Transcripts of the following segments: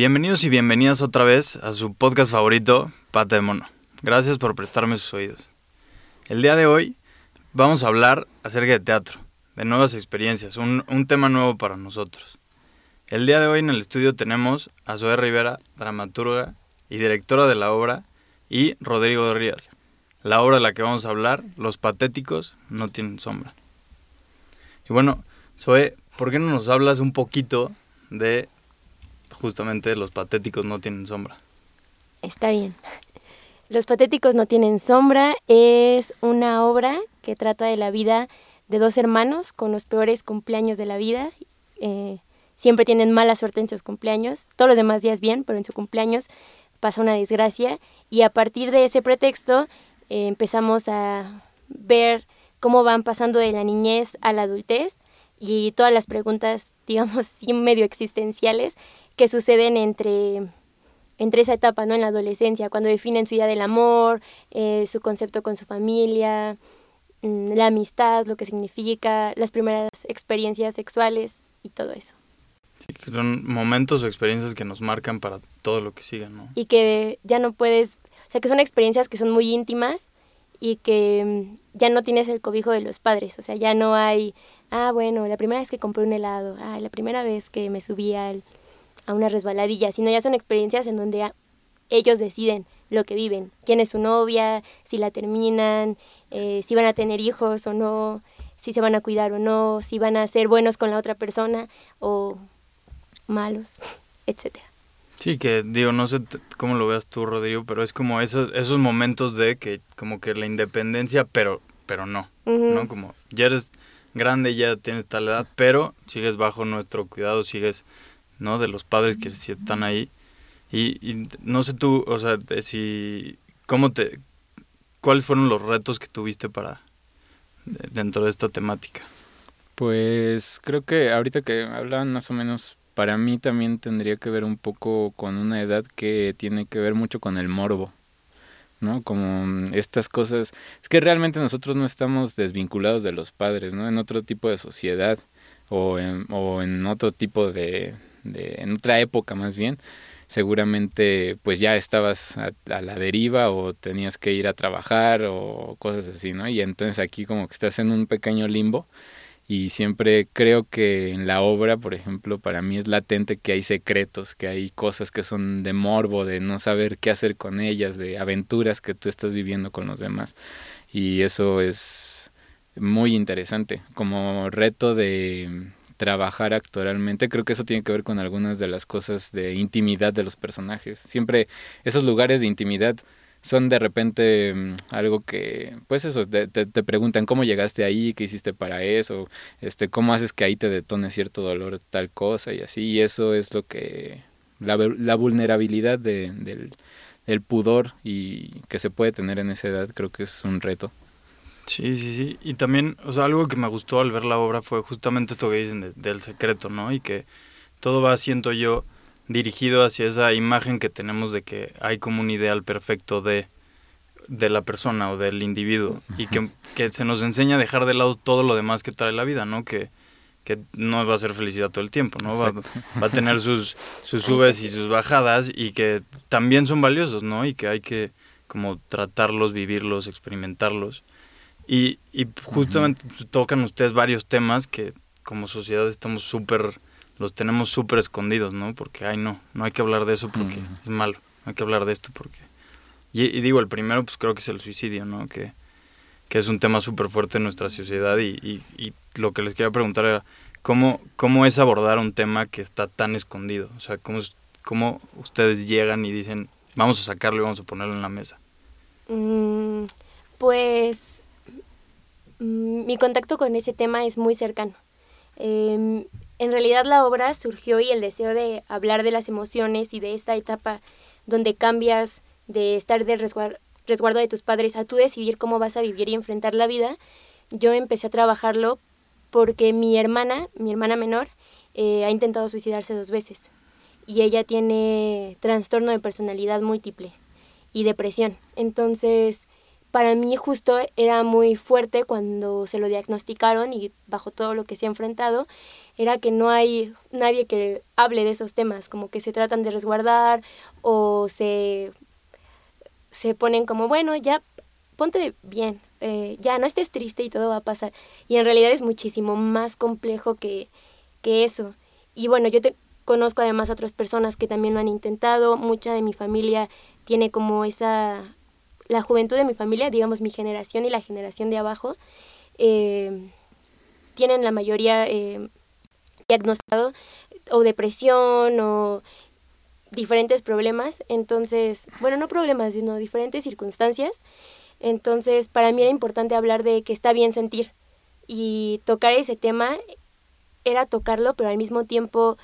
Bienvenidos y bienvenidas otra vez a su podcast favorito, Pata de Mono. Gracias por prestarme sus oídos. El día de hoy vamos a hablar acerca de teatro, de nuevas experiencias, un, tema nuevo para nosotros. El día de hoy en el estudio tenemos a Zoe Rivera, dramaturga y directora de la obra, y Rodrigo Rías. La obra de la que vamos a hablar, Los Patéticos no tienen sombra. Y bueno, Zoe, ¿por qué no nos hablas un poquito de justamente Los Patéticos no tienen sombra? Está bien. Los Patéticos no tienen sombra es una obra que trata de la vida de dos hermanos con los peores cumpleaños de la vida. Eh, siempre tienen mala suerte en sus cumpleaños, todos los demás días bien, pero en su cumpleaños pasa una desgracia y a partir de ese pretexto eh, empezamos a ver cómo van pasando de la niñez a la adultez y todas las preguntas, digamos, sí medio existenciales que suceden entre entre esa etapa, ¿no? En la adolescencia, cuando definen su idea del amor, eh, su concepto con su familia, mm, la amistad, lo que significa, las primeras experiencias sexuales y todo eso. Sí, que son momentos o experiencias que nos marcan para todo lo que sigue, ¿no? Y que ya no puedes, o sea, que son experiencias que son muy íntimas y que mm, ya no tienes el cobijo de los padres, o sea, ya no hay, ah, bueno, la primera vez que compré un helado, ah, la primera vez que me subí al a una resbaladilla, sino ya son experiencias en donde ellos deciden lo que viven, quién es su novia, si la terminan, eh, si van a tener hijos o no, si se van a cuidar o no, si van a ser buenos con la otra persona o malos, etcétera. Sí, que digo, no sé cómo lo veas tú, Rodrigo, pero es como esos, esos momentos de que como que la independencia, pero, pero no, ¿no? Como ya eres grande, ya tienes tal edad, pero sigues bajo nuestro cuidado, sigues ¿no? De los padres que sí están ahí. Y, no sé tú, o sea, si, ¿cómo te, cuáles fueron los retos que tuviste para, dentro de esta temática? Pues creo que ahorita que hablaban más o menos, para mí también tendría que ver un poco con una edad que tiene que ver mucho con el morbo. ¿no? Como estas cosas, es que realmente nosotros no estamos desvinculados de los padres, ¿no? En otro tipo de sociedad o en, o en otro tipo de, en otra época más bien, seguramente pues ya estabas a, la deriva o tenías que ir a trabajar o cosas así, ¿no? Y entonces aquí como que estás en un pequeño limbo y siempre creo que en la obra, por ejemplo, para mí es latente que hay secretos, que hay cosas que son de morbo, de no saber qué hacer con ellas, de aventuras que tú estás viviendo con los demás. Y eso es muy interesante, como reto de trabajar actoralmente, creo que eso tiene que ver con algunas de las cosas de intimidad de los personajes. Siempre esos lugares de intimidad son de repente mm, algo que, pues eso, te, te, preguntan cómo llegaste ahí, qué hiciste para eso, este, cómo haces que ahí te detone cierto dolor, tal cosa y así, y eso es lo que, la, la vulnerabilidad de, del, pudor y que se puede tener en esa edad creo que es un reto. Sí, sí, sí. Y también, o sea, algo que me gustó al ver la obra fue justamente esto que dicen del secreto, ¿no? Y que todo va, siento yo, dirigido hacia esa imagen que tenemos de que hay como un ideal perfecto de, de la persona o del individuo. Y que, que, se nos enseña a dejar de lado todo lo demás que trae la vida, ¿no? Que, que no va a ser felicidad todo el tiempo, ¿no? Va, va, a tener sus, sus subes y sus bajadas y que también son valiosos, ¿no? Y que hay que como tratarlos, vivirlos, experimentarlos. Y, y justamente tocan ustedes varios temas que como sociedad estamos súper, los tenemos súper escondidos, ¿no? Porque, ay, no, no hay que hablar de eso porque es malo, hay que hablar de esto porque... Y, digo, el primero pues creo que es el suicidio, ¿no? Que, que es un tema súper fuerte en nuestra sociedad y, y, lo que les quería preguntar era, ¿cómo, ¿cómo es abordar un tema que está tan escondido? O sea, ¿cómo, cómo ustedes llegan y dicen, vamos a sacarlo y vamos a ponerlo en la mesa? Mm, pues Mm, mi contacto con ese tema es muy cercano. Em, en realidad la obra surgió y el deseo de hablar de las emociones y de esta etapa donde cambias de estar de resguardo de tus padres a tú decidir cómo vas a vivir y enfrentar la vida, yo empecé a trabajarlo porque mi hermana, mi hermana menor, eh, ha intentado suicidarse dos veces. y ella tiene trastorno de personalidad múltiple y depresión. Entonces, para mí justo era muy fuerte cuando se lo diagnosticaron y bajo todo lo que se ha enfrentado, era que no hay nadie que hable de esos temas, como que se tratan de resguardar o se, se ponen como, bueno, ya ponte bien, eh, ya no estés triste y todo va a pasar. Y en realidad es muchísimo más complejo que, que eso. Y bueno, yo te conozco además a otras personas que también lo han intentado, mucha de mi familia tiene como esa la juventud de mi familia, digamos mi generación y la generación de abajo, eh, tienen la mayoría eh, diagnosticado o depresión o diferentes problemas. Entonces, bueno, no problemas, sino diferentes circunstancias. Entonces, para mí era importante hablar de que está bien sentir y tocar ese tema era tocarlo, pero al mismo tiempo,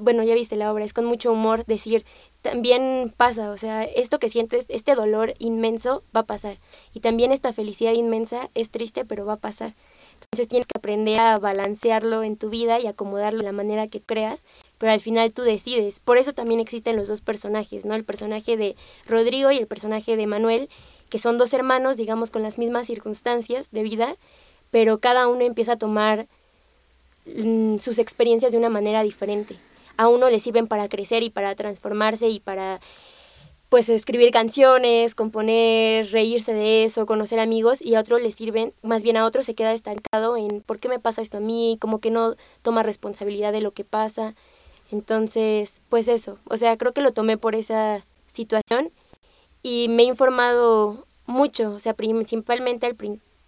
bueno, ya viste la obra, es con mucho humor decir, también pasa, o sea, esto que sientes, este dolor inmenso va a pasar. Y también esta felicidad inmensa es triste, pero va a pasar. Entonces tienes que aprender a balancearlo en tu vida y acomodarlo de la manera que creas, pero al final tú decides. Por eso también existen los dos personajes, ¿no? El personaje de Rodrigo y el personaje de Manuel, que son dos hermanos, digamos, con las mismas circunstancias de vida, pero cada uno empieza a tomar mm, sus experiencias de una manera diferente a uno le sirven para crecer y para transformarse y para pues escribir canciones, componer, reírse de eso, conocer amigos y a otro le sirven, más bien a otro se queda estancado en por qué me pasa esto a mí, como que no toma responsabilidad de lo que pasa. Entonces, pues eso, o sea, creo que lo tomé por esa situación y me he informado mucho, o sea, principalmente al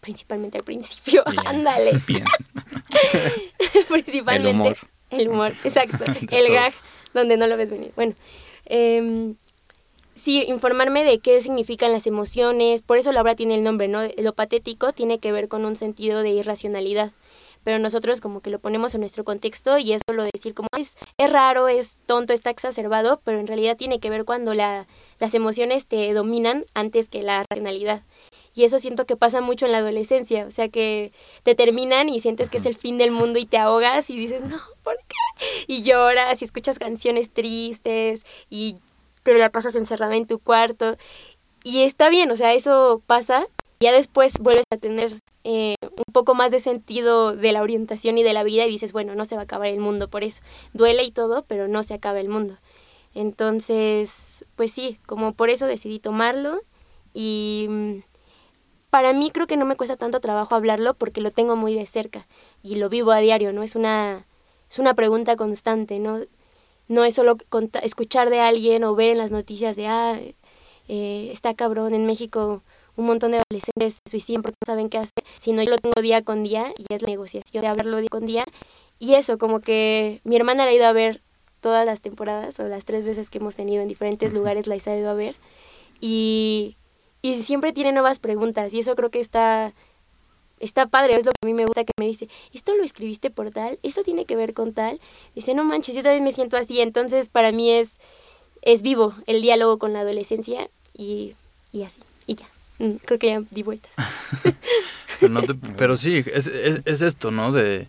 principalmente al principio, ándale. principalmente el humor, exacto. el gag donde no lo ves venir. Bueno, eh, sí, informarme de qué significan las emociones, por eso la obra tiene el nombre, ¿no? Lo patético tiene que ver con un sentido de irracionalidad, pero nosotros como que lo ponemos en nuestro contexto y eso lo decir como es, es raro, es tonto, está exacerbado, pero en realidad tiene que ver cuando la, las emociones te dominan antes que la racionalidad. Y eso siento que pasa mucho en la adolescencia, o sea que te terminan y sientes que es el fin del mundo y te ahogas y dices, no, ¿por qué? Y lloras y escuchas canciones tristes y te la pasas encerrada en tu cuarto. Y está bien, o sea, eso pasa. Ya después vuelves a tener eh, un poco más de sentido de la orientación y de la vida y dices, bueno, no se va a acabar el mundo por eso. Duele y todo, pero no se acaba el mundo. Entonces, pues sí, como por eso decidí tomarlo y mm, para mí creo que no me cuesta tanto trabajo hablarlo porque lo tengo muy de cerca y lo vivo a diario, ¿no? Es una, es una pregunta constante, ¿no? No es solo escuchar de alguien o ver en las noticias de, ah, eh, está cabrón, en México un montón de adolescentes se suicidan porque no saben qué hacer, sino yo lo tengo día con día y es la negociación de hablarlo día con día. Y eso, como que mi hermana la ha ido a ver todas las temporadas o las tres veces que hemos tenido en diferentes lugares la ha ido a ver. Y y siempre tiene nuevas preguntas y eso creo que está está padre, es lo que a mí me gusta que me dice, esto lo escribiste por tal, eso tiene que ver con tal. Dice, no manches, yo también me siento así, entonces para mí es, es vivo el diálogo con la adolescencia y, y así, y ya. Mm, creo que ya di vueltas. pero, sí, es, es, esto, ¿no? De,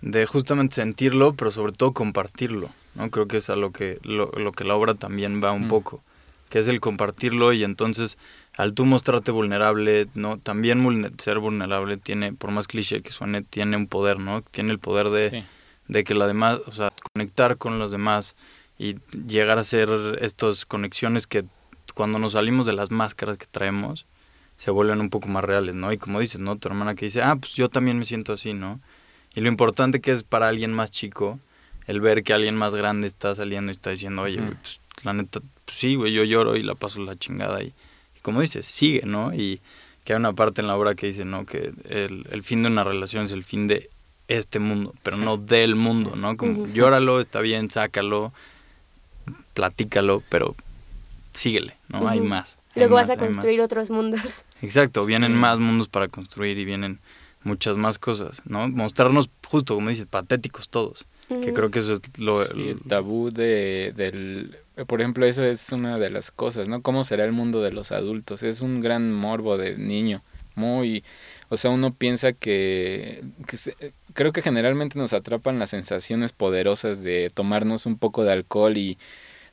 de justamente sentirlo, pero sobre todo compartirlo, ¿no? Creo que es a lo que, lo, lo que la obra también va un mm. poco, que es el compartirlo y entonces al tú mostrarte vulnerable, ¿no? También ser vulnerable tiene, por más cliché que suene, tiene un poder, ¿no? Tiene el poder de, de que la demás, o sea, conectar con los demás y llegar a hacer estas conexiones que cuando nos salimos de las máscaras que traemos, se vuelven un poco más reales, ¿no? Y como dices, ¿no? Tu hermana que dice, ah, pues yo también me siento así, ¿no? Y lo importante que es para alguien más chico, el ver que alguien más grande está saliendo y está diciendo, oye, pues la neta, pues sí, güey, yo lloro y la paso la chingada y como dices, sigue, ¿no? Y que hay una parte en la obra que dice, ¿no? Que el, el fin de una relación es el fin de este mundo, pero no del mundo, ¿no? Como llóralo, está bien, sácalo, platícalo, pero síguele, ¿no? Hay más. Luego vas a construir otros mundos. Exacto, vienen más mundos para construir y vienen muchas más cosas, ¿no? Mostrarnos justo, como dices, patéticos todos. Que creo que eso es lo... el tabú de, del... Por ejemplo, eso es una de las cosas, ¿no? ¿Cómo será el mundo de los adultos? Es un gran morbo de niño muy o sea, uno piensa que, creo que generalmente nos atrapan las sensaciones poderosas de tomarnos un poco de alcohol y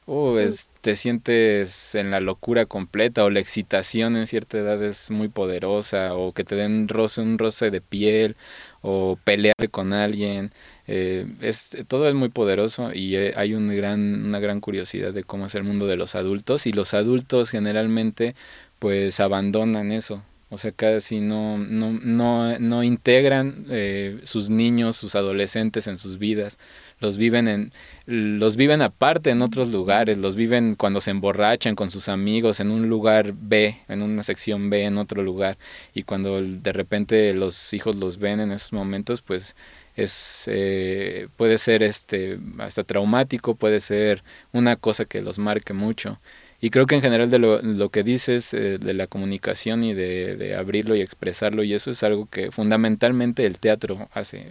uh, te sientes en la locura completa o la excitación en cierta edad es muy poderosa o que te den roce, un roce de piel o pelear con alguien. Eh, es, todo es muy poderoso y eh, hay un gran, una gran curiosidad de cómo es el mundo de los adultos y los adultos generalmente pues abandonan eso o sea, casi no, no, no, no integran eh, sus niños, sus adolescentes en sus vidas. Los viven, en, los viven aparte en otros lugares, los viven cuando se emborrachan con sus amigos en un lugar B, en una sección B, en otro lugar. Y cuando de repente los hijos los ven en esos momentos, pues es eh, puede ser este hasta traumático puede ser una cosa que los marque mucho y creo que en general de lo, lo que dices eh, de la comunicación y de, de, abrirlo y expresarlo, y eso es algo que fundamentalmente el teatro hace.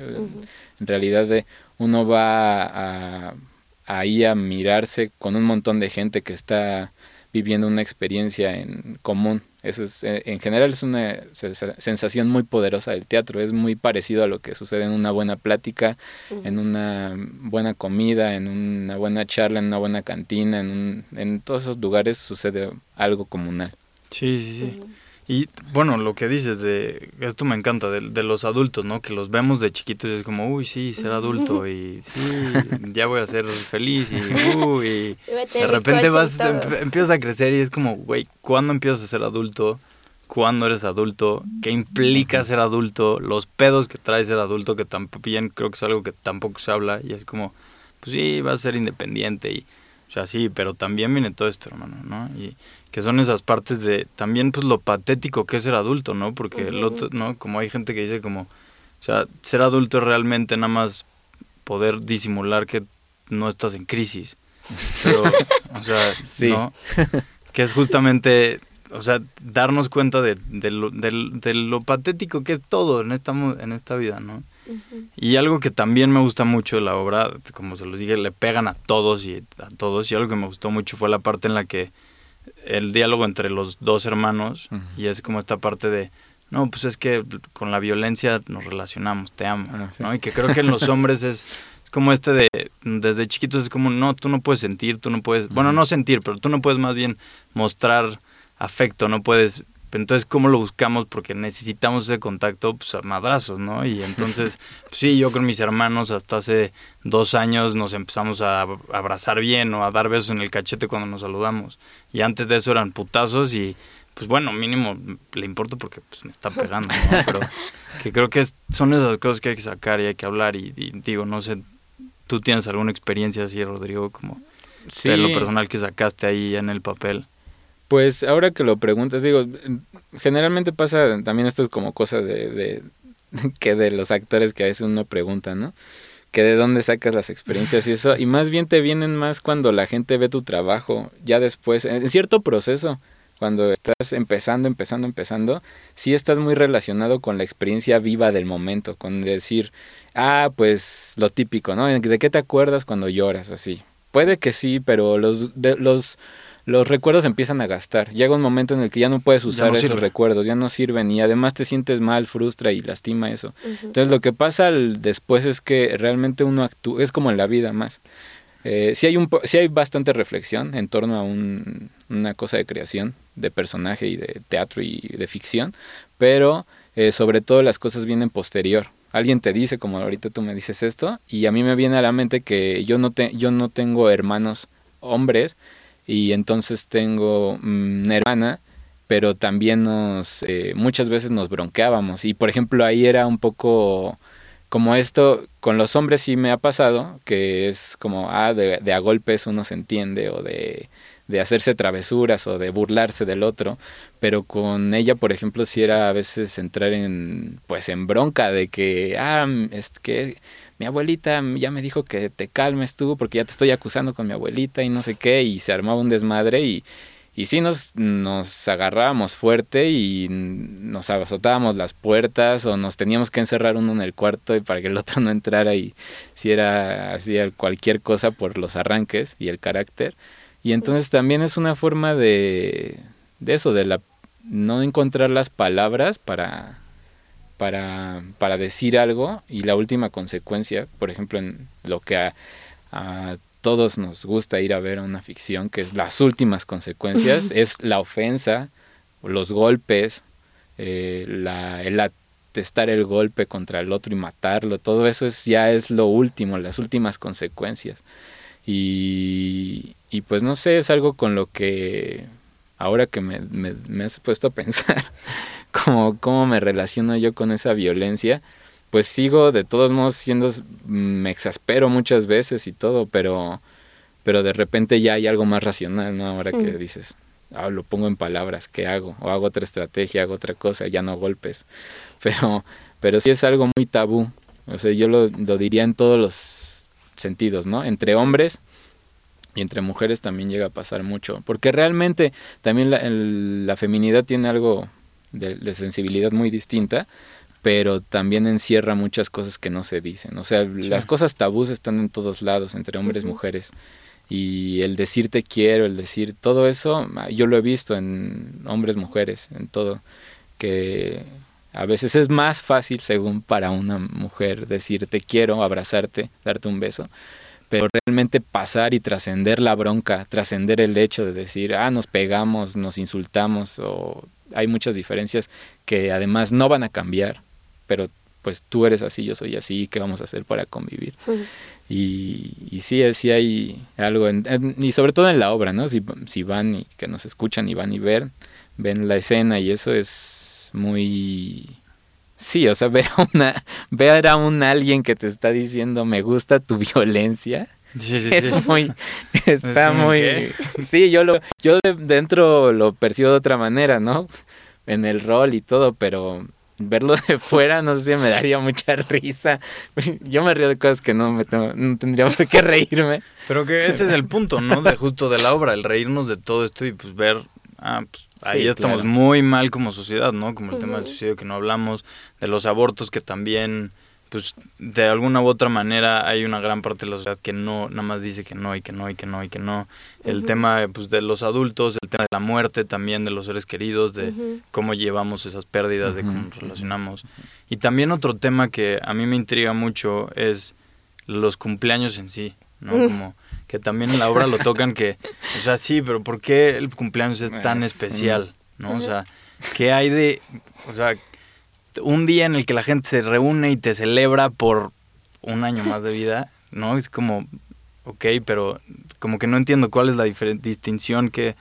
En realidad de, uno va a, ahí a mirarse con un montón de gente que está viviendo una experiencia en común. Eso es, eh, en general es una sensación muy poderosa del teatro, es muy parecido a lo que sucede en una buena plática, en una buena comida, en una buena charla, en una buena cantina, en, un, en todos esos lugares sucede algo comunal. Sí, sí, sí. Y bueno, lo que dices de, esto me encanta, de, de, los adultos, ¿no? Que los vemos de chiquitos y es como, uy, sí, ser adulto y sí, ya voy a ser feliz y, uy, de repente vas, em, empiezas a crecer y es como, güey, ¿cuándo empiezas a ser adulto? ¿Cuándo eres adulto? ¿Qué implica ser adulto? Los pedos que trae ser adulto, que también creo que es algo que tampoco se habla y es como, pues sí, vas a ser independiente y, o sea, sí, pero también viene todo esto, hermano, ¿no? Y que son esas partes de también pues lo patético que es ser adulto, ¿no? Porque el otro, ¿no? Como hay gente que dice como, o sea, ser adulto es realmente nada más poder disimular que no estás en crisis. Pero, o sea, ¿no? Que es justamente, o sea, darnos cuenta de, de, lo, de, lo patético que es todo en esta, en esta vida, ¿no? Y algo que también me gusta mucho de la obra, como se los dije, le pegan a todos y a todos, y algo que me gustó mucho fue la parte en la que el diálogo entre los dos hermanos y es como esta parte de no pues es que con la violencia nos relacionamos te amo ah, no y que creo que en los hombres es, es como este de desde chiquitos es como no tú no puedes sentir tú no puedes bueno no sentir pero tú no puedes más bien mostrar afecto no puedes entonces, ¿cómo lo buscamos? Porque necesitamos ese contacto pues, a madrazos, ¿no? Y entonces, pues, sí, yo con mis hermanos hasta hace dos años nos empezamos a abrazar bien o a dar besos en el cachete cuando nos saludamos. Y antes de eso eran putazos y, pues bueno, mínimo le importa porque pues, me está pegando, ¿no? Pero que creo que son esas cosas que hay que sacar y hay que hablar. Y, digo, no sé, ¿tú tienes alguna experiencia así, Rodrigo, como de lo personal que sacaste ahí en el papel? Pues ahora que lo preguntas, digo, generalmente pasa también esto es como cosa de, de que de los actores que a veces uno pregunta, ¿no? Que de dónde sacas las experiencias y eso, y más bien te vienen más cuando la gente ve tu trabajo, ya después, en cierto proceso, cuando estás empezando, empezando, empezando, sí estás muy relacionado con la experiencia viva del momento, con decir, ah, pues lo típico, ¿no? ¿De qué te acuerdas cuando lloras así? Puede que sí, pero los, de, los los recuerdos empiezan a gastar. Llega un momento en el que ya no puedes usar esos recuerdos, ya no sirven y además te sientes mal, frustra y lastima eso. Entonces lo que pasa después es que realmente uno actúa, es como en la vida más. Eh, sí, hay un, sí hay bastante reflexión en torno a un, una cosa de creación, de personaje y de teatro y de ficción, pero eh, sobre todo las cosas vienen posterior. Alguien te dice, como ahorita tú me dices esto, y a mí me viene a la mente que yo no, te, yo no tengo hermanos hombres, y entonces tengo mm, una hermana, pero también nos, eh, muchas veces nos bronqueábamos. Y por ejemplo ahí era un poco como esto, con los hombres sí me ha pasado, que es como, ah, de, de a golpes uno se entiende o de, de hacerse travesuras o de burlarse del otro, pero con ella, por ejemplo, sí era a veces entrar en, pues en bronca de que, ah, es que mi abuelita ya me dijo que te calmes tú porque ya te estoy acusando con mi abuelita y no sé qué, y se armaba un desmadre y, y sí nos, nos agarrábamos fuerte y nos azotábamos las puertas o nos teníamos que encerrar uno en el cuarto y para que el otro no entrara y si era así cualquier cosa por los arranques y el carácter. Y entonces también es una forma de, de eso, de la no encontrar las palabras para, para, para decir algo y la última consecuencia, por ejemplo, en lo que a, a todos nos gusta ir a ver una ficción, que es las últimas consecuencias, es la ofensa, los golpes, eh, la, el atestar el golpe contra el otro y matarlo, todo eso es, ya es lo último, las últimas consecuencias. Y, y pues no sé, es algo con lo que ahora que me, me, has puesto a pensar como cómo me relaciono yo con esa violencia, pues sigo de todos modos siendo, me exaspero muchas veces y todo, pero, pero de repente ya hay algo más racional, ¿no? Ahora que mm. dices, ah, lo pongo en palabras, ¿qué hago? O hago otra estrategia, hago otra cosa, ya no golpes. Pero, pero sí es algo muy tabú. O sea, yo lo, lo diría en todos los sentidos, ¿no? Entre hombres y entre mujeres también llega a pasar mucho. Porque realmente también la, la feminidad tiene algo de, sensibilidad muy distinta, pero también encierra muchas cosas que no se dicen. O sea, las cosas tabús están en todos lados, entre hombres y mujeres. Y el decir te quiero, el decir todo eso, yo lo he visto en hombres, mujeres, en todo. Que a veces es más fácil, según para una mujer, decir te quiero, abrazarte, darte un beso pero realmente pasar y trascender la bronca, trascender el hecho de decir, ah, nos pegamos, nos insultamos, o hay muchas diferencias que además no van a cambiar, pero pues tú eres así, yo soy así, ¿qué vamos a hacer para convivir? y, y sí, sí hay algo, y sobre todo en la obra, ¿no? Si, si van y que nos escuchan y van y ver, ven la escena y eso es muy Sí, o sea, ver a, una, ver a un alguien que te está diciendo me gusta tu violencia. Sí, sí, es muy, está muy, sí, yo lo, yo dentro lo percibo de otra manera, ¿no? En el rol y todo, pero verlo de fuera, no sé si me daría mucha risa. Yo me río de cosas que no me no tendría por qué reírme. Pero que ese es el punto, ¿no? De justo de la obra, el reírnos de todo esto y pues ver, ah, pues Ahí estamos muy mal como sociedad, ¿no? Como el tema del suicidio que no hablamos, de los abortos que también, pues de alguna u otra manera hay una gran parte de la sociedad que no, nada más dice que no y que no y que no y que no. El tema pues de los adultos, el tema de la muerte también de los seres queridos, de cómo llevamos esas pérdidas, de cómo nos relacionamos. Y también otro tema que a mí me intriga mucho es los cumpleaños en sí, ¿no? Como que también en la obra lo tocan que, o sea, sí, pero ¿por qué el cumpleaños es tan especial? ¿No? O sea, ¿qué hay de, o sea, un día en el que la gente se reúne y te celebra por un año más de vida, ¿no? Es como, ok, pero como que no entiendo cuál es la distinción que,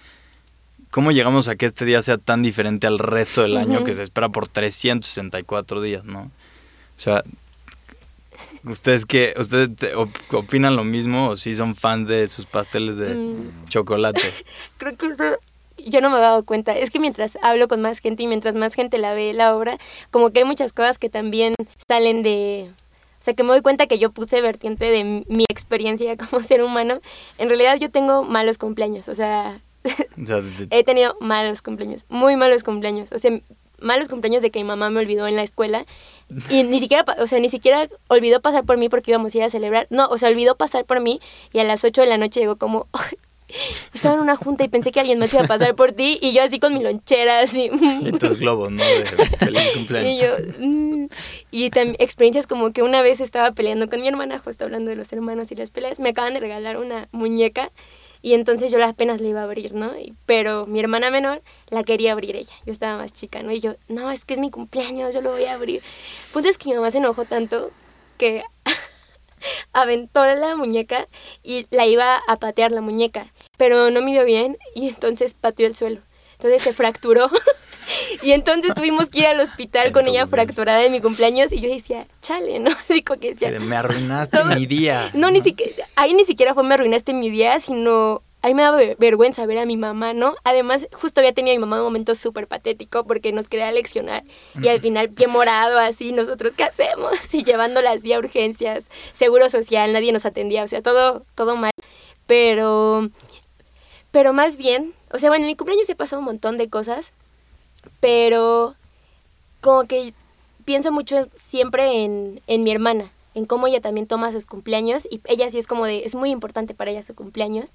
¿cómo llegamos a que este día sea tan diferente al resto del año que se espera por 364 días, ¿no? O sea, ¿Ustedes qué? ¿Ustedes opinan lo mismo o si son fans de sus pasteles de mm. chocolate? Creo que eso yo no me he dado cuenta. Es que mientras hablo con más gente y mientras más gente la ve la obra, como que hay muchas cosas que también salen de... O sea, que me doy cuenta que yo puse vertiente de mi experiencia como ser humano. En realidad yo tengo malos cumpleaños, o sea, he tenido malos cumpleaños, muy malos cumpleaños. O sea, malos cumpleaños de que mi mamá me olvidó en la escuela y ni siquiera, o sea, ni siquiera olvidó pasar por mí porque íbamos a ir a celebrar. No, o sea, olvidó pasar por mí y a las 8 de la noche llegó como estaba en una junta y pensé que alguien más iba a pasar por ti y yo así con mi lonchera así. Y tus globos, ¿no? De feliz cumpleaños. Y yo mm". y también experiencias como que una vez estaba peleando con mi hermana, justo hablando de los hermanos y las peleas, me acaban de regalar una muñeca y entonces yo apenas la iba a abrir, ¿no? pero mi hermana menor la quería abrir ella. Yo estaba más chica, ¿no? Y yo, no, es que es mi cumpleaños, yo lo voy a abrir. El punto es que mi mamá se enojó tanto que aventó la muñeca y la iba a patear la muñeca. Pero no midió bien y entonces pateó el suelo. Entonces se fracturó. Y entonces tuvimos que ir al hospital con ella fracturada de mi cumpleaños y yo decía, chale, ¿no? Así como que decía, me arruinaste mi día. No, ni siquiera, ahí ni siquiera fue me arruinaste mi día, sino ahí me da vergüenza ver a mi mamá, ¿no? Además, justo había tenido a mi mamá un momento súper patético porque nos quería leccionar y al final pie morado, así, nosotros, ¿qué hacemos? Y llevándola así a urgencias, seguro social, nadie nos atendía, o sea, todo, todo mal. Pero, pero más bien, o sea, bueno, en mi cumpleaños se pasó un montón de cosas, pero como que pienso mucho siempre en, en mi hermana, en cómo ella también toma sus cumpleaños y ella sí es como de, es muy importante para ella su cumpleaños,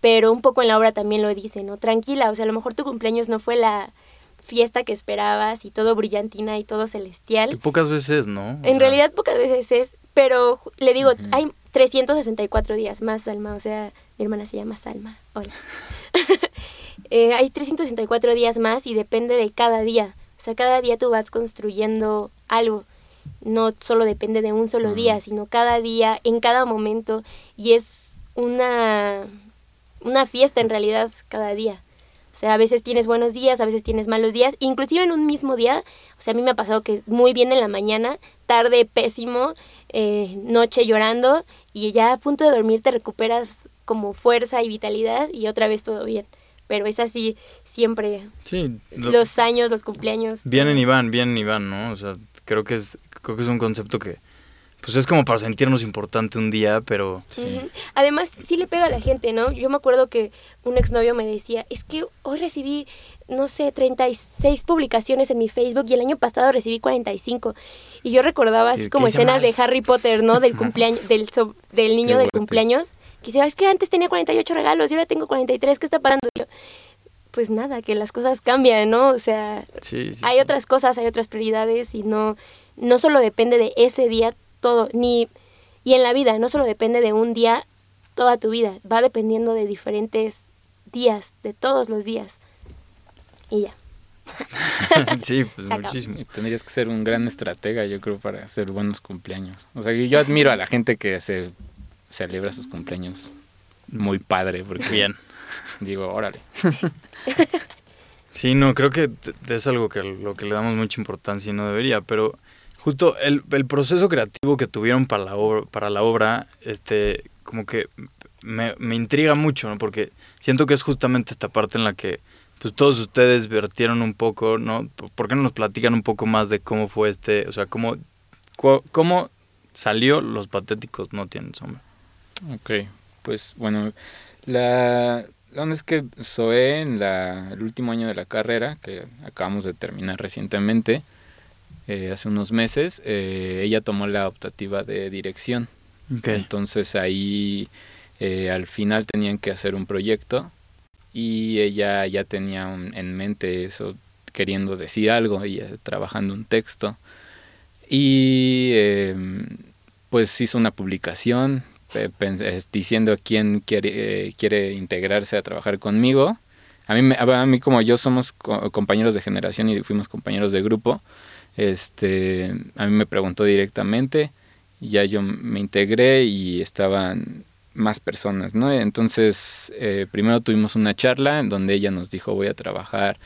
pero un poco en la obra también lo dice, ¿no? Tranquila, o sea, a lo mejor tu cumpleaños no fue la fiesta que esperabas y todo brillantina y todo celestial. Que pocas veces, ¿no? en realidad pocas veces es, pero le digo, hay 364 días más, Salma, o sea, mi hermana se llama Salma, hola. Eh, hay 364 días más y depende de cada día, o sea, cada día tú vas construyendo algo, no solo depende de un solo día, sino cada día, en cada momento, y es una, una fiesta en realidad cada día. O sea, a veces tienes buenos días, a veces tienes malos días, inclusive en un mismo día. O sea, a mí me ha pasado que muy bien en la mañana, tarde pésimo, eh, noche llorando y ya a punto de dormir te recuperas como fuerza y vitalidad y otra vez todo bien. Pero es así siempre. Sí. los años, los cumpleaños. Vienen y van, vienen y van, ¿no? O sea, creo que es, creo que es un concepto que pues es como para sentirnos importante un día, pero... Además, sí le pega a la gente, ¿no? Yo me acuerdo que un exnovio me decía, es que hoy recibí, no sé, 36 publicaciones en mi Facebook y el año pasado recibí 45. Y yo recordaba así como escenas de Harry Potter, ¿no? Del cumpleaños, del, del niño del cumpleaños. Que decía, es que antes tenía 48 regalos y ahora tengo 43, ¿qué está pasando? pues nada, que las cosas cambian, ¿no? O sea, hay otras cosas, hay otras prioridades y no, no solo depende de ese día todo, ni y en la vida no solo depende de un día toda tu vida, va dependiendo de diferentes días, de todos los días. Y ya. sí, pues muchísimo. tendrías que ser un gran estratega, yo creo, para hacer buenos cumpleaños. O sea, yo admiro a la gente que se celebra sus cumpleaños muy padre, porque bien. Digo, órale. sí, no, creo que es algo que lo que le damos mucha importancia y no debería, pero Justo el, proceso creativo que tuvieron para la, para la obra, este, como que me, me intriga mucho, ¿no? Porque siento que es justamente esta parte en la que pues todos ustedes vertieron un poco, ¿no? ¿Por qué no nos platican un poco más de cómo fue este, o sea, cómo, cómo salió Los Patéticos No Tienen Sombra? Ok, pues bueno, la, la onda es que Zoe en la, el último año de la carrera, que acabamos de terminar recientemente, eh, hace unos meses, eh, ella tomó la optativa de dirección. Entonces ahí eh, al final tenían que hacer un proyecto y ella ya tenía en mente eso, queriendo decir algo, ella trabajando un texto. Y em, pues hizo una publicación diciendo quién quiere, quiere integrarse a trabajar conmigo. A mí, a mí como yo somos compañeros de generación y fuimos compañeros de grupo, este, a mí me preguntó directamente, ya yo me integré y estaban más personas, ¿no? Entonces, eh, primero tuvimos una charla en donde ella nos dijo, voy a trabajar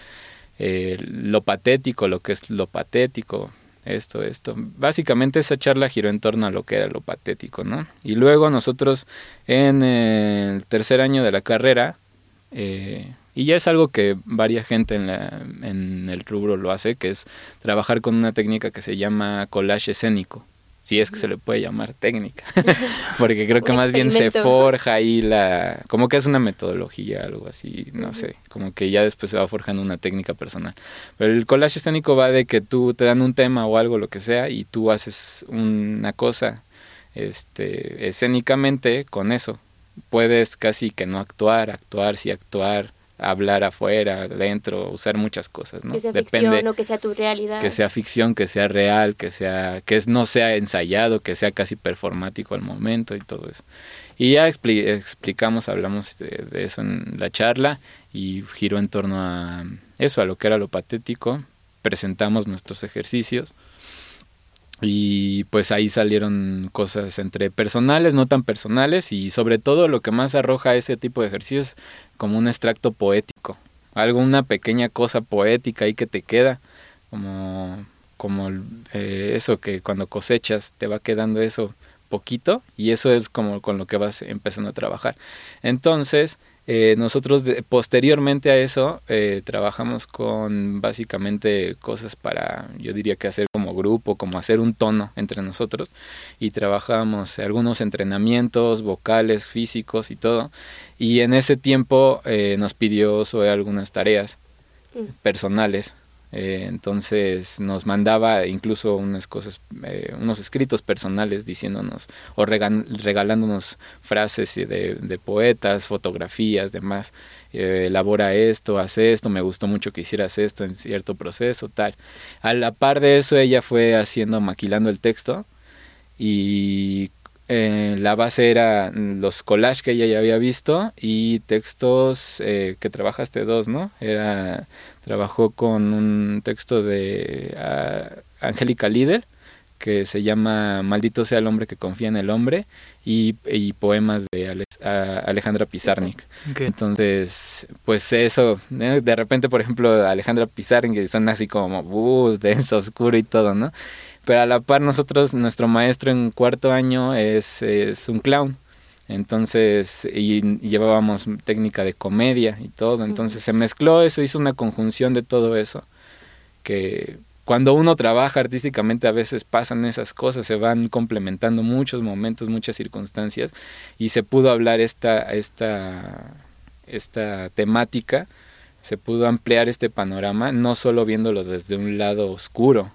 eh, lo patético, lo que es lo patético, esto, esto. Básicamente esa charla giró en torno a lo que era lo patético, ¿no? Y luego nosotros en el tercer año de la carrera, eh, y ya es algo que varia gente en, la, en el rubro lo hace, que es trabajar con una técnica que se llama collage escénico si es que se le puede llamar técnica, porque creo que más bien se forja ahí la, como que es una metodología, algo así, no sé, como que ya después se va forjando una técnica personal. Pero el collage escénico va de que tú te dan un tema o algo, lo que sea, y tú haces una cosa, este, escénicamente con eso. Puedes casi que no actuar, actuar, sí actuar, hablar afuera, dentro, usar muchas cosas, ¿no? Que sea Depende, ficción o que sea tu realidad. Que sea ficción, que sea real, que sea que no sea ensayado, que sea casi performático al momento y todo eso. Y ya explicamos, hablamos de, eso en la charla y giró en torno a eso, a lo que era lo patético. Presentamos nuestros ejercicios y pues ahí salieron cosas entre personales, no tan personales y sobre todo lo que más arroja ese tipo de ejercicios como un extracto poético, algo, una pequeña cosa poética ahí que te queda, como, como eh, eso que cuando cosechas te va quedando eso poquito y eso es como con lo que vas empezando a trabajar. Entonces, eh, nosotros posteriormente a eso eh, trabajamos con básicamente cosas para, yo diría que hacer como grupo, como hacer un tono entre nosotros y trabajamos algunos entrenamientos vocales, físicos y todo. Y en ese tiempo eh, nos pidió sobre algunas tareas mm. personales Eh, entonces nos mandaba incluso unas cosas, eh, unos escritos personales diciéndonos o regalándonos frases de, poetas, fotografías, demás. Eh, elabora esto, hace esto, me gustó mucho que hicieras esto en cierto proceso, tal. A la par de eso ella fue haciendo, maquilando el texto y eh, la base era los collages que ella ya había visto y textos eh, que trabajaste dos, ¿no? Era trabajó con un texto de uh, Angélica Líder que se llama Maldito sea el hombre que confía en el hombre y, poemas de Alejandra Pizarnik. Entonces, pues eso, ¿eh? de repente, por ejemplo, Alejandra Pizarnik son así como uh, denso, oscuro y todo, ¿no? Pero a la par nosotros, nuestro maestro en cuarto año es, es un clown. Entonces, y, llevábamos técnica de comedia y todo. Entonces se mezcló eso, hizo una conjunción de todo eso. Que cuando uno trabaja artísticamente a veces pasan esas cosas, se van complementando muchos momentos, muchas circunstancias. Y se pudo hablar esta, esta, esta temática, se pudo ampliar este panorama, no solo viéndolo desde un lado oscuro,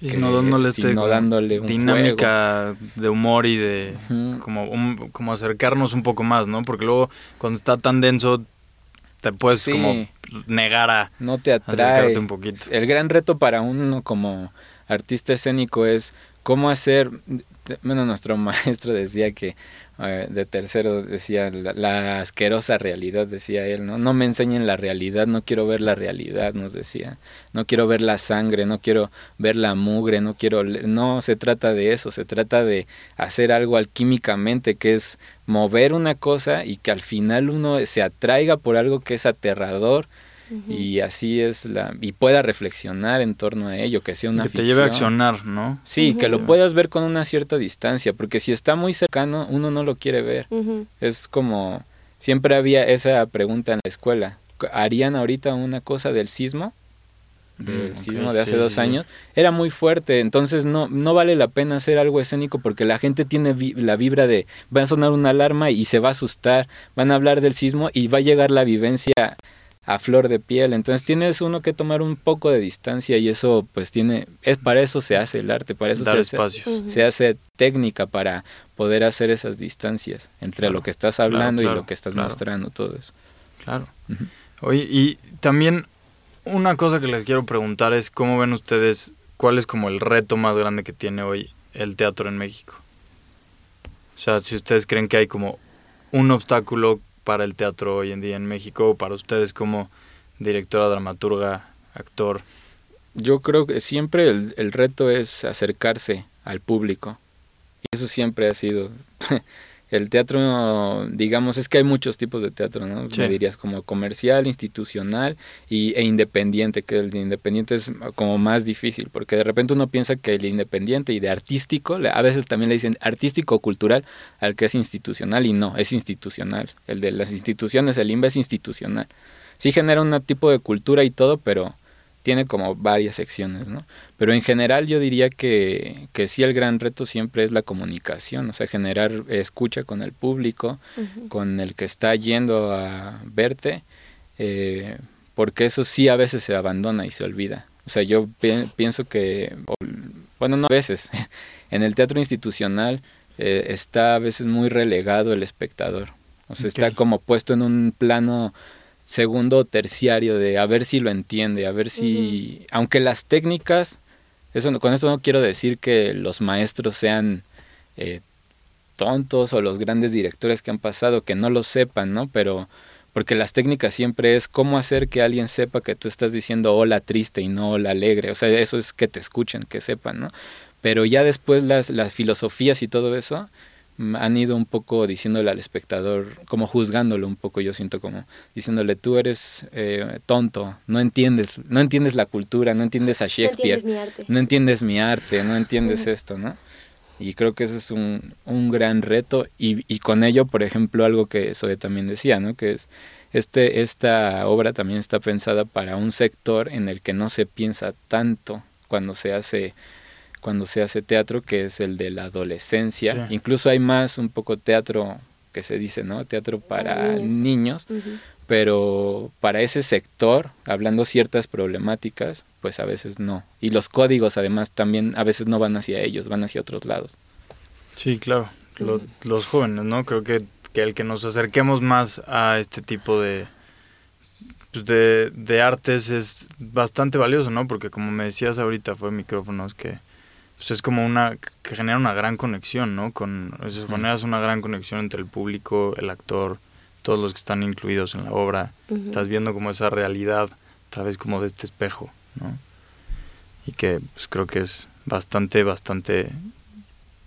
sino dándole, este dándole dinámica de humor y de como, como acercarnos un poco más, ¿no? Porque luego cuando está tan denso te puedes como negar a no te atrae. un poquito. El gran reto para uno como artista escénico es cómo hacer bueno, nuestro maestro decía que eh, de tercero decía la, asquerosa realidad, decía él, ¿no? No me enseñen la realidad, no quiero ver la realidad, nos decía. No quiero ver la sangre, no quiero ver la mugre, no quiero... No se trata de eso, se trata de hacer algo alquímicamente, que es mover una cosa y que al final uno se atraiga por algo que es aterrador, y así es la y pueda reflexionar en torno a ello que sea una que te lleve a accionar no sí que lo puedas ver con una cierta distancia porque si está muy cercano uno no lo quiere ver. Es como siempre había esa pregunta en la escuela harían ahorita una cosa del sismo del mm, sismo de hace dos años. Era muy fuerte entonces no no vale la pena hacer algo escénico porque la gente tiene la vibra de va a sonar una alarma y se va a asustar. Van a hablar del sismo y va a llegar la vivencia a flor de piel. Entonces tienes uno que tomar un poco de distancia y eso pues tiene, es para eso se hace el arte, para eso se hace, se hace, técnica para poder hacer esas distancias entre lo que estás hablando y lo que estás mostrando, todo eso. Claro. Oye, y también una cosa que les quiero preguntar es cómo ven ustedes, cuál es como el reto más grande que tiene hoy el teatro en México. O sea, si ustedes creen que hay como un obstáculo para el teatro hoy en día en México, para ustedes como directora, dramaturga, actor? Yo creo que siempre el, el reto es acercarse al público. Y eso siempre ha sido el teatro, digamos, es que hay muchos tipos de teatro, ¿no? Me dirías como comercial, institucional y, e independiente, que el de independiente es como más difícil, porque de repente uno piensa que el independiente y de artístico, a veces también le dicen artístico cultural al que es institucional y no, es institucional. El de las instituciones, el INBA es institucional. Sí genera un tipo de cultura y todo, pero tiene como varias secciones, ¿no? Pero en general yo diría que, que sí el gran reto siempre es la comunicación, o sea, generar escucha con el público, con el que está yendo a verte, eh, porque eso sí a veces se abandona y se olvida. O sea, yo pienso que, bueno, no a veces, en el teatro institucional eh, está a veces muy relegado el espectador, o sea, está como puesto en un plano segundo o terciario de a ver si lo entiende, a ver si, aunque las técnicas, eso con esto no quiero decir que los maestros sean eh, tontos o los grandes directores que han pasado que no lo sepan, ¿no? Pero porque las técnicas siempre es cómo hacer que alguien sepa que tú estás diciendo hola triste y no hola alegre, o sea, eso es que te escuchen, que sepan, ¿no? Pero ya después las, las filosofías y todo eso, han ido un poco diciéndole al espectador, como juzgándolo un poco, yo siento como diciéndole, tú eres eh, tonto, no entiendes, no entiendes la cultura, no entiendes a Shakespeare, no entiendes mi arte, no entiendes, esto, ¿no? Y creo que ese es un, un gran reto y, y, con ello, por ejemplo, algo que Zoe también decía, ¿no? Que es, este, esta obra también está pensada para un sector en el que no se piensa tanto cuando se hace cuando se hace teatro, que es el de la adolescencia. Incluso hay más un poco teatro que se dice, ¿no? Teatro para niños, pero para ese sector, hablando ciertas problemáticas, pues a veces no. Y los códigos además también a veces no van hacia ellos, van hacia otros lados. Sí, claro. los jóvenes, ¿no? Creo que, que el que nos acerquemos más a este tipo de, pues de, de, artes es bastante valioso, ¿no? Porque como me decías ahorita fue micrófonos que pues es como una que genera una gran conexión, ¿no? Con eso generas una gran conexión entre el público, el actor, todos los que están incluidos en la obra. Estás viendo como esa realidad a través como de este espejo, ¿no? Y que pues creo que es bastante bastante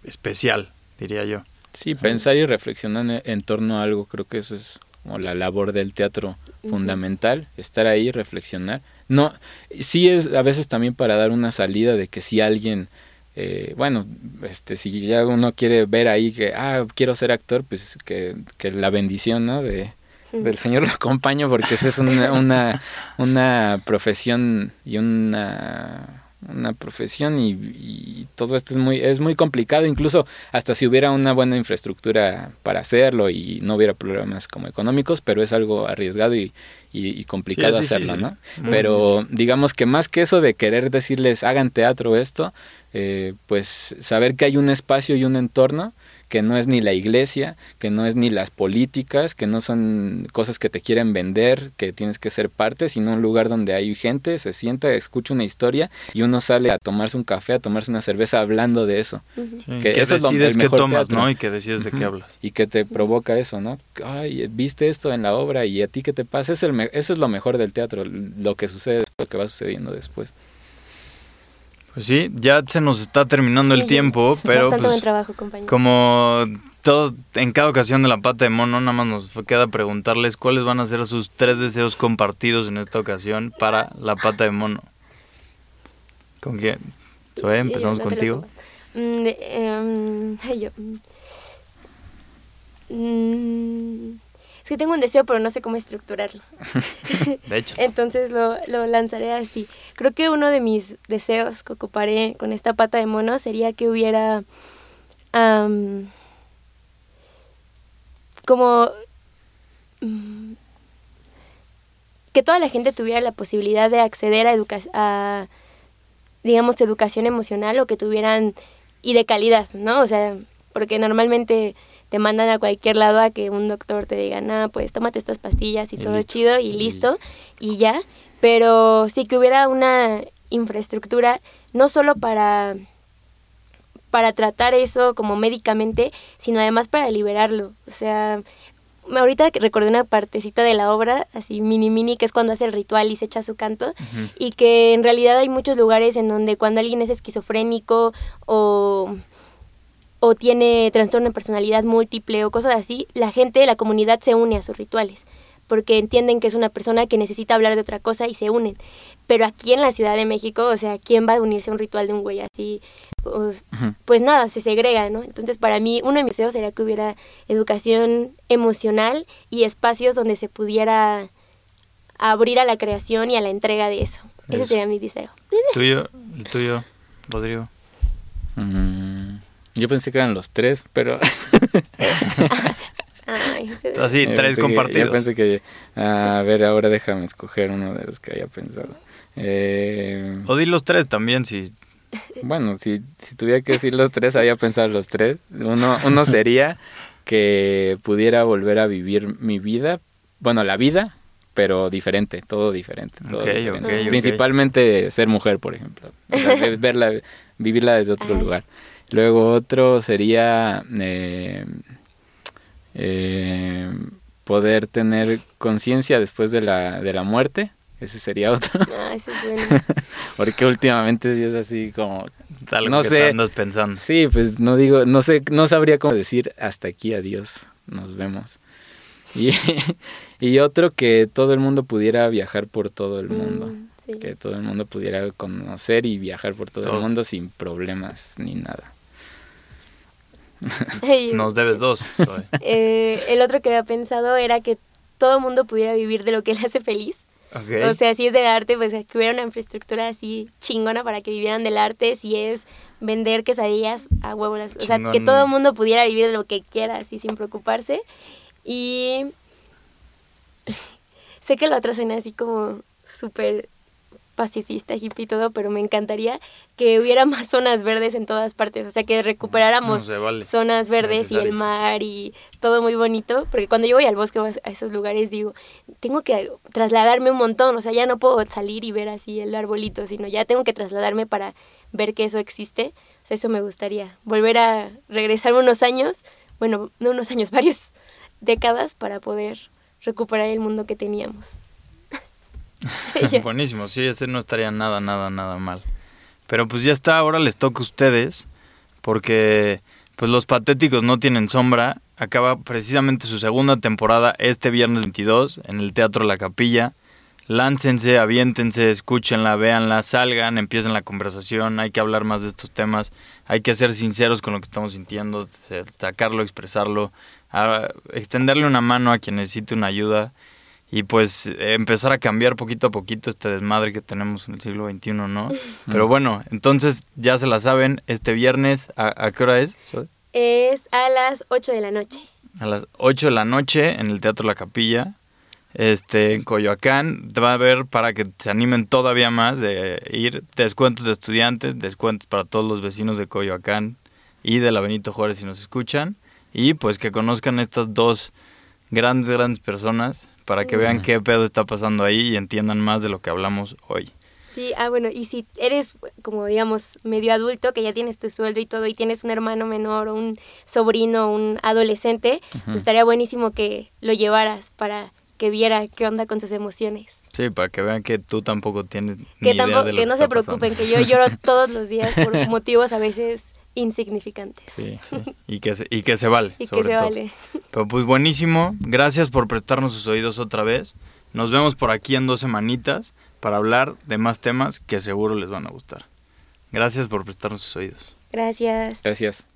especial, diría yo. Sí, pensar y reflexionar en torno a algo, creo que eso es como la labor del teatro fundamental, estar ahí, reflexionar. No, sí es a veces también para dar una salida de que si alguien, eh, bueno, este, si ya uno quiere ver ahí que, ah, quiero ser actor, pues que, que la bendición, ¿no? De, del Señor lo acompaño porque esa es una, una, una profesión y una una profesión y, todo esto es muy es muy complicado incluso hasta si hubiera una buena infraestructura para hacerlo y no hubiera problemas como económicos pero es algo arriesgado y, y, complicado hacerlo no pero digamos que más que eso de querer decirles hagan teatro esto eh, pues saber que hay un espacio y un entorno que no es ni la iglesia, que no es ni las políticas, que no son cosas que te quieren vender, que tienes que ser parte, sino un lugar donde hay gente, se sienta, escucha una historia y uno sale a tomarse un café, a tomarse una cerveza hablando de eso. que, eso decides qué tomas, ¿no? Y que decides de qué hablas. Y que te provoca eso, ¿no? Ay, viste esto en la obra y a ti qué te pasa. Es el eso es lo mejor del teatro, lo que sucede, lo que va sucediendo después. Pues sí, ya se nos está terminando el tiempo, pero pues, trabajo, como todo en cada ocasión de la pata de mono, nada más nos queda preguntarles cuáles van a ser sus tres deseos compartidos en esta ocasión para la pata de mono. ¿Con quién? Zoe, empezamos contigo. Mm, em, mm, es que tengo un deseo, pero no sé cómo estructurarlo. de hecho. Entonces lo, lo, lanzaré así. Creo que uno de mis deseos que ocuparé con esta pata de mono sería que hubiera como mm, que toda la gente tuviera la posibilidad de acceder a, educación a digamos, educación emocional o que tuvieran y de calidad, ¿no? O sea, porque normalmente te mandan a cualquier lado a que un doctor te diga, nada, pues tómate estas pastillas y, todo es chido y listo, y ya. Pero sí que hubiera una infraestructura, no solo para para tratar eso como médicamente, sino además para liberarlo. O sea, ahorita recordé una partecita de la obra, así mini mini, que es cuando hace el ritual y se echa su canto, y que en realidad hay muchos lugares en donde cuando alguien es esquizofrénico o o tiene trastorno de personalidad múltiple o cosas así, la gente de la comunidad se une a sus rituales porque entienden que es una persona que necesita hablar de otra cosa y se unen. Pero aquí en la Ciudad de México, o sea, ¿quién va a unirse a un ritual de un güey así? Pues, pues nada, se segrega, ¿no? Entonces, para mí, uno de mis deseos sería que hubiera educación emocional y espacios donde se pudiera abrir a la creación y a la entrega de eso. Ese sería mi deseo. ¿El tuyo? ¿El tuyo, Rodrigo? Mm. Yo pensé que eran los tres, pero... Así, tres compartidos. Yo pensé que... A ver, ahora déjame escoger uno de los que haya pensado. Eh, o di los tres también, si... Bueno, si, si tuviera que decir los tres, había pensado los tres. Uno, uno sería que pudiera volver a vivir mi vida, bueno, la vida, pero diferente, todo diferente. Todo Principalmente ser mujer, por ejemplo. verla, vivirla desde otro lugar. Luego otro sería eh, eh, poder tener conciencia después de la, de la muerte. Ese sería otro. Ah, ese es bueno. Porque últimamente sí es así como Algo no que sé. Andas pensando. Sí, pues no digo, no sé, no sabría cómo decir hasta aquí adiós, nos vemos. Y, y otro que todo el mundo pudiera viajar por todo el mundo. Mm, que todo el mundo pudiera conocer y viajar por todo el mundo sin problemas ni nada. Nos debes dos. Eh, el otro que había pensado era que todo el mundo pudiera vivir de lo que le hace feliz. O sea, si es del arte, pues que hubiera una infraestructura así chingona para que vivieran del arte. Si es vender quesadillas a huevos. O sea, que todo el mundo pudiera vivir de lo que quiera, así sin preocuparse. Y sé que la otra suena así como súper pacifista, hippie y todo, pero me encantaría que hubiera más zonas verdes en todas partes, o sea, que recuperáramos No, se vale. zonas verdes y el mar y todo muy bonito, porque cuando yo voy al bosque a esos lugares digo, tengo que trasladarme un montón, o sea, ya no puedo salir y ver así el arbolito, sino ya tengo que trasladarme para ver que eso existe, o sea, eso me gustaría, volver a regresar unos años, bueno, no unos años, varios décadas para poder recuperar el mundo que teníamos. Buenísimo, sí, ese no estaría nada, nada, nada mal. Pero pues ya está, ahora les toca a ustedes, porque pues los patéticos no tienen sombra. Acaba precisamente su segunda temporada este viernes 22 en el Teatro La Capilla. Láncense, aviéntense, escúchenla, véanla, salgan, empiecen la conversación. Hay que hablar más de estos temas. Hay que ser sinceros con lo que estamos sintiendo, sacarlo, expresarlo, extenderle una mano a quien necesite una ayuda y pues empezar a cambiar poquito a poquito este desmadre que tenemos en el siglo XXI, ¿no? Pero bueno, entonces ya se la saben, este viernes, ¿a, a qué hora es? Es a las 8 de la noche. A las 8 de la noche en el Teatro La Capilla, este, en Coyoacán. Va a haber para que se animen todavía más de ir descuentos de estudiantes, descuentos para todos los vecinos de Coyoacán y de la Benito Juárez si nos escuchan. Y pues que conozcan estas dos grandes, grandes personas para que vean qué pedo está pasando ahí y entiendan más de lo que hablamos hoy. Sí, ah, bueno, y si eres como digamos medio adulto, que ya tienes tu sueldo y todo, y tienes un hermano menor o un sobrino, un adolescente, pues estaría buenísimo que lo llevaras para que viera qué onda con sus emociones. Sí, para que vean que tú tampoco tienes ni Que, idea tampoco, de lo que que no se preocupen, pasando. que yo lloro todos los días por motivos a veces insignificantes. Sí, sí. Y que se, y que se vale. Y que se todo. vale. Pero pues buenísimo. Gracias por prestarnos sus oídos otra vez. Nos vemos por aquí en dos semanitas para hablar de más temas que seguro les van a gustar. Gracias por prestarnos sus oídos. Gracias. Gracias.